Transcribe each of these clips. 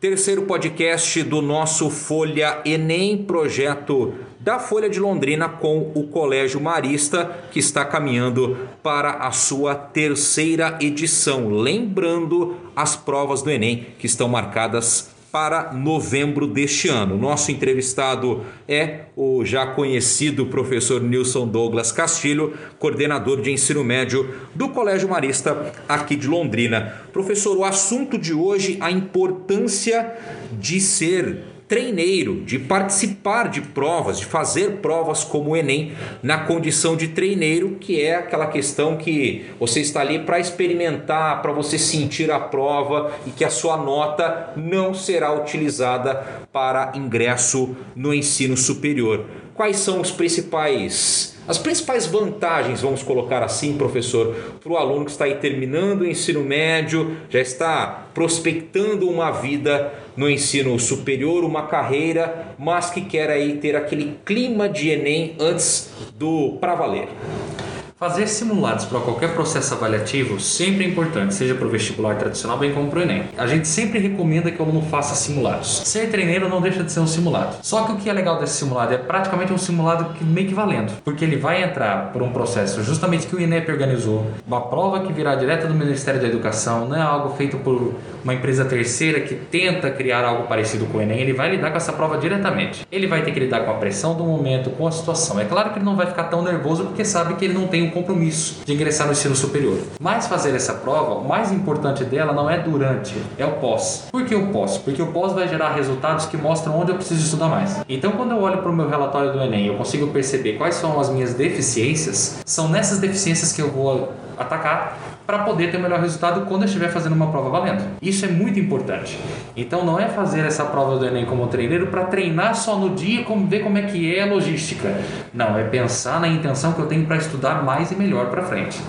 Terceiro podcast do nosso Folha Enem, projeto da Folha de Londrina com o Colégio Marista, que está caminhando para a sua terceira edição. Lembrando as provas do Enem que estão marcadas para novembro deste ano. Nosso entrevistado é o já conhecido professor Nilson Douglas Castilho, coordenador de ensino médio do Colégio Marista aqui de Londrina. Professor, o assunto de hoje a importância de ser treineiro, de participar de provas, de fazer provas como o Enem na condição de treineiro, que é aquela questão que você está ali para experimentar, para você sentir a prova e que a sua nota não será utilizada para ingresso no ensino superior. Quais são os principais as principais vantagens, vamos colocar assim, professor, para o aluno que está aí terminando o ensino médio, já está prospectando uma vida no ensino superior, uma carreira, mas que quer aí ter aquele clima de Enem antes do para valer. Fazer simulados para qualquer processo avaliativo sempre é importante, seja para o vestibular tradicional bem como para o Enem. A gente sempre recomenda que o aluno faça simulados. Ser treineiro não deixa de ser um simulado. Só que o que é legal desse simulado é praticamente um simulado que meio que valendo, porque ele vai entrar por um processo justamente que o INEP organizou, uma prova que virá direto do Ministério da Educação, não é algo feito por uma empresa terceira que tenta criar algo parecido com o Enem, ele vai lidar com essa prova diretamente. Ele vai ter que lidar com a pressão do momento, com a situação. É claro que ele não vai ficar tão nervoso porque sabe que ele não tem compromisso de ingressar no ensino superior. Mas fazer essa prova, o mais importante dela não é durante, é o pós. Por que o pós? Porque o pós vai gerar resultados que mostram onde eu preciso estudar mais. Então, quando eu olho para o meu relatório do Enem, eu consigo perceber quais são as minhas deficiências, são nessas deficiências que eu vou atacar para poder ter o melhor resultado quando eu estiver fazendo uma prova valendo. Isso é muito importante. Então não é fazer essa prova do Enem como treineiro para treinar só no dia, como ver como é que é a logística. Não, é pensar na intenção que eu tenho para estudar mais e melhor para frente.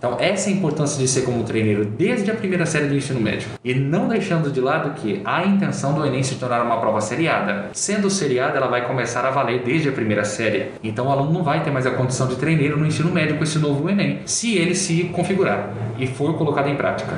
Então, essa é a importância de ser como treineiro desde a primeira série do ensino médio. E não deixando de lado que a intenção do Enem se tornar uma prova seriada. Sendo seriada, ela vai começar a valer desde a primeira série. Então, o aluno não vai ter mais a condição de treineiro no ensino médio com esse novo Enem, se ele se configurar e for colocado em prática.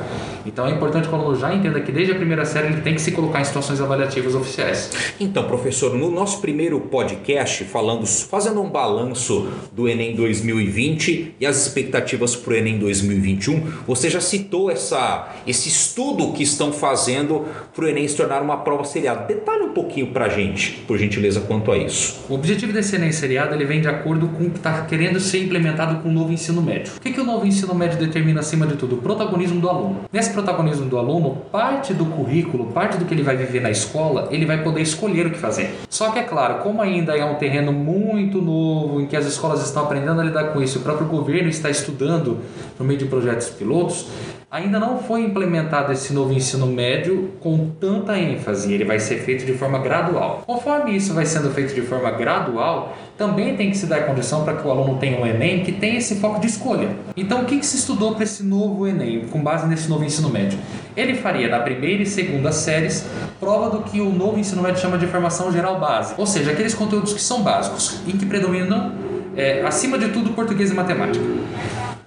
Então, é importante que o aluno já entenda que desde a primeira série ele tem que se colocar em situações avaliativas oficiais. Então, professor, no nosso primeiro podcast, falando, fazendo um balanço do Enem 2020 e as expectativas para o Enem em 2021, você já citou essa, esse estudo que estão fazendo para o Enem se tornar uma prova seriada. Detalhe um pouquinho para a gente, por gentileza, quanto a isso. O objetivo desse Enem seriado ele vem de acordo com o que está querendo ser implementado com o novo ensino médio. O que, que o novo ensino médio determina acima de tudo? O protagonismo do aluno. Nesse protagonismo do aluno, parte do currículo, parte do que ele vai viver na escola, ele vai poder escolher o que fazer. Só que é claro, como ainda é um terreno muito novo, em que as escolas estão aprendendo a lidar com isso, o próprio governo está estudando por meio de projetos pilotos, ainda não foi implementado esse novo ensino médio com tanta ênfase. Ele vai ser feito de forma gradual. Conforme isso vai sendo feito de forma gradual, também tem que se dar condição para que o aluno tenha um Enem que tenha esse foco de escolha. Então, o que, que se estudou para esse novo Enem, com base nesse novo ensino médio? Ele faria na primeira e segunda séries prova do que o novo ensino médio chama de formação geral base, ou seja, aqueles conteúdos que são básicos, em que predominam, é, acima de tudo, português e matemática.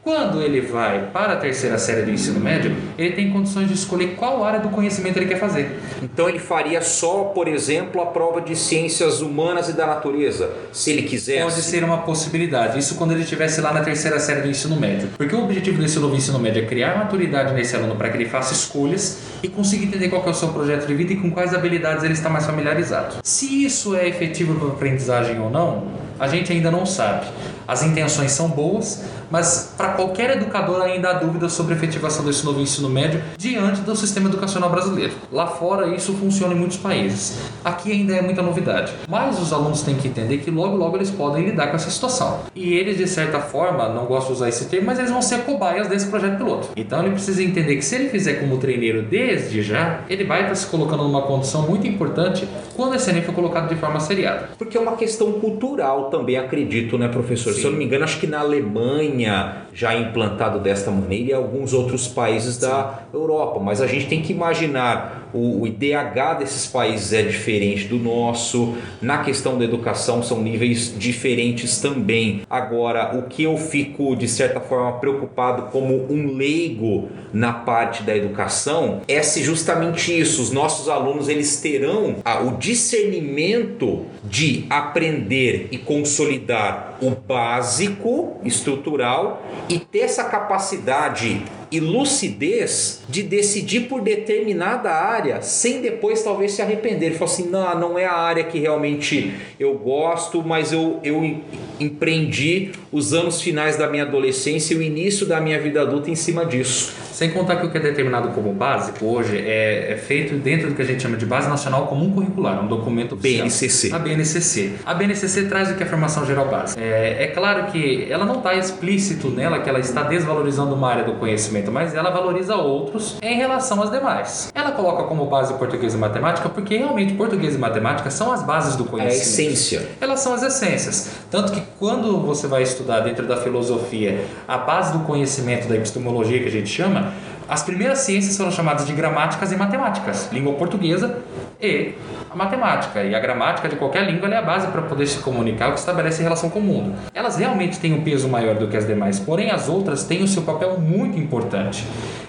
Quando ele vai para a terceira série do ensino médio, ele tem condições de escolher qual área do conhecimento ele quer fazer. Então ele faria só, por exemplo, a prova de ciências humanas e da natureza, se ele quisesse. Pode ser uma possibilidade. Isso quando ele estivesse lá na terceira série do ensino médio. Porque o objetivo desse novo ensino médio é criar maturidade nesse aluno para que ele faça escolhas e consiga entender qual é o seu projeto de vida e com quais habilidades ele está mais familiarizado. Se isso é efetivo para a aprendizagem ou não, a gente ainda não sabe. As intenções são boas, mas para qualquer educador ainda há dúvidas sobre a efetivação desse novo ensino médio diante do sistema educacional brasileiro. Lá fora isso funciona em muitos países. Aqui ainda é muita novidade. Mas os alunos têm que entender que logo logo eles podem lidar com essa situação. E eles de certa forma, não gosto de usar esse termo, mas eles vão ser cobaias desse projeto piloto. Então ele precisa entender que se ele fizer como treineiro desde já, ele vai estar se colocando numa condição muito importante quando esse Enem for colocado de forma seriada. Porque é uma questão cultural também, acredito, né, professor? Sim. Se eu não me engano, acho que na Alemanha já é implantado desta maneira e alguns outros países Sim. da Europa. Mas a gente tem que imaginar o, o IDH desses países é diferente do nosso, na questão da educação são níveis diferentes também. Agora, o que eu fico de certa forma preocupado como um leigo na parte da educação é se justamente isso, os nossos alunos eles terão ah, o discernimento de aprender e consolidar o básico estrutural e ter essa capacidade e lucidez de decidir por determinada área sem depois talvez se arrepender. Ele falou assim: não, não é a área que realmente eu gosto, mas eu, eu empreendi os anos finais da minha adolescência e o início da minha vida adulta em cima disso. Sem contar que o que é determinado como básico hoje é, é feito dentro do que a gente chama de Base Nacional Comum Curricular, um documento oficial. BNCC. A BNCC. A BNCC traz o que é a formação geral básica. É, é claro que ela não está explícito nela que ela está desvalorizando uma área do conhecimento, mas ela valoriza outros em relação às demais. Ela coloca como base português e matemática porque realmente português e matemática são as bases do conhecimento. É a essência. Elas são as essências. Tanto que quando você vai estudar dentro da filosofia a base do conhecimento da epistemologia que a gente chama, as primeiras ciências foram chamadas de gramáticas e matemáticas, língua portuguesa e a matemática. E a gramática de qualquer língua é a base para poder se comunicar, o que estabelece relação com o mundo. Elas realmente têm um peso maior do que as demais, porém as outras têm o seu papel muito importante.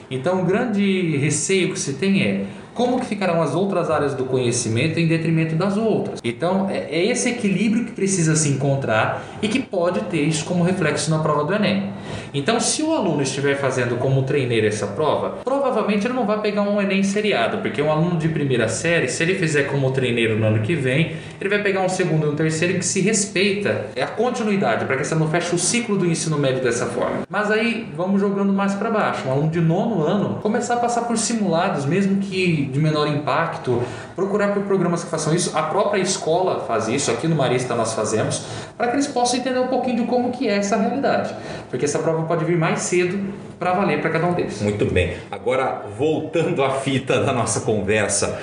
Então, o grande receio que se tem é como que ficarão as outras áreas do conhecimento em detrimento das outras. Então, é, é esse equilíbrio que precisa se encontrar e que pode ter isso como reflexo na prova do Enem. Então, se o aluno estiver fazendo como treineiro essa prova, provavelmente ele não vai pegar um Enem seriado, porque um aluno de primeira série, se ele fizer como treineiro no ano que vem, ele vai pegar um segundo e um terceiro que se respeita é a continuidade, para que você não feche o ciclo do ensino médio dessa forma. Mas aí, vamos jogando mais para baixo. Um aluno de nono ano começar a passar por simulados, mesmo que de menor impacto, procurar por programas que façam isso. A própria escola faz isso, aqui no Marista nós fazemos, para que eles possam entender um pouquinho de como que é essa realidade. Porque essa prova pode vir mais cedo para valer para cada um deles. Muito bem. Agora, voltando à fita da nossa conversa,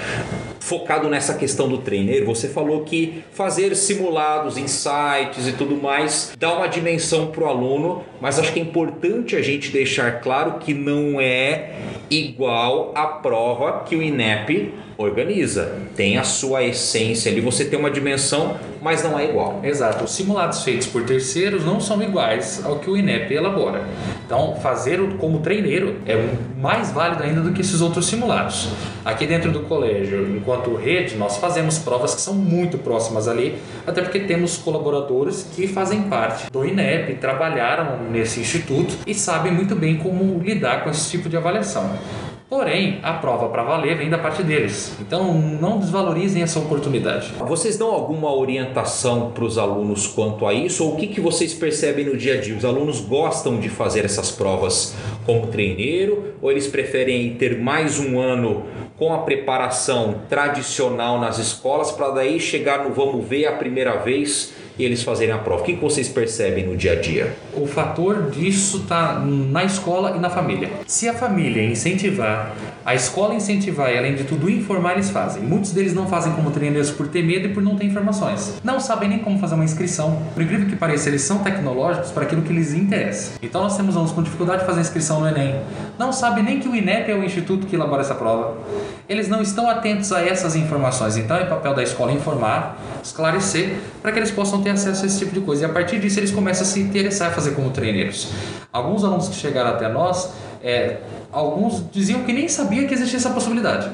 focado nessa questão do treineiro, você falou que fazer simulados, insights e tudo mais dá uma dimensão para o aluno, mas acho que é importante a gente deixar claro que não é igual à prova que o INEP organiza. Tem a sua essência ali, você tem uma dimensão, mas não é igual. Exato. Os simulados feitos por terceiros não são iguais ao que o INEP elabora. Então, fazer como treineiro é mais válido ainda do que esses outros simulados. Aqui dentro do colégio, enquanto rede, nós fazemos provas que são muito próximas ali, até porque temos colaboradores que fazem parte do INEP, trabalharam nesse instituto e sabem muito bem como lidar com esse tipo de avaliação. Porém, a prova para valer vem da parte deles. Então, não desvalorizem essa oportunidade. Vocês dão alguma orientação para os alunos quanto a isso? Ou o que, que vocês percebem no dia a dia? Os alunos gostam de fazer essas provas como treineiro? Ou eles preferem ter mais um ano com a preparação tradicional nas escolas para daí chegar no vamos ver a primeira vez e eles fazerem a prova? O que vocês percebem no dia a dia? O fator disso está na escola e na família. Se a família incentivar, a escola incentivar e, além de tudo, informar, eles fazem. Muitos deles não fazem como treinadores por ter medo e por não ter informações. Não sabem nem como fazer uma inscrição. Por incrível que pareça, eles são tecnológicos para aquilo que lhes interessa. Então, nós temos alunos com dificuldade de fazer inscrição no Enem. Não sabem nem que o INEP é o instituto que elabora essa prova. Eles não estão atentos a essas informações. Então, é papel da escola informar, esclarecer, para que eles possam ter acesso a esse tipo de coisa. E a partir disso eles começam a se interessar em fazer como treineiros. Alguns alunos que chegaram até nós, é, alguns diziam que nem sabia que existia essa possibilidade.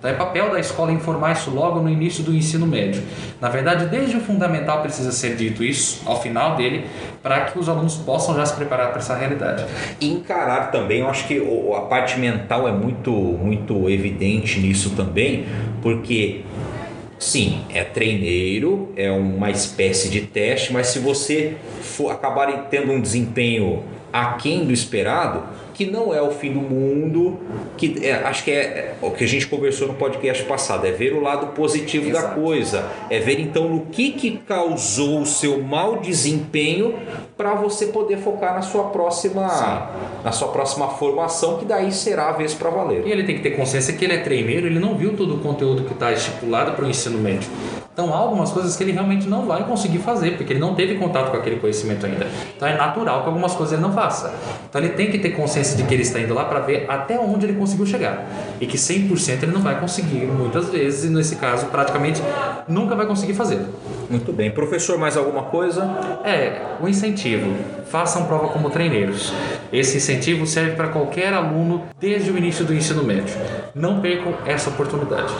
Então é papel da escola informar isso logo no início do ensino médio. Na verdade, desde o fundamental precisa ser dito isso, ao final dele, para que os alunos possam já se preparar para essa realidade. E encarar também, eu acho que a parte mental é muito, muito evidente nisso também, porque Sim, é treineiro, é uma espécie de teste, mas se você for acabar tendo um desempenho aquém do esperado, que não é o fim do mundo, que é, acho que é, é, o que a gente conversou no podcast passado, é ver o lado positivo Exato. da coisa, é ver então no que, que causou o seu mau desempenho para você poder focar na sua próxima na sua próxima formação, que daí será a vez para valer. E ele tem que ter consciência que ele é treineiro, ele não viu todo o conteúdo que está estipulado para o ensino médio. Então há algumas coisas que ele realmente não vai conseguir fazer, porque ele não teve contato com aquele conhecimento ainda. Então é natural que algumas coisas ele não faça. Então ele tem que ter consciência de que ele está indo lá para ver até onde ele conseguiu chegar. E que 100% ele não vai conseguir muitas vezes, e nesse caso praticamente nunca vai conseguir fazer. Muito bem. Professor, mais alguma coisa? É, o incentivo. Façam prova como treineiros. Esse incentivo serve para qualquer aluno desde o início do ensino médio. Não percam essa oportunidade.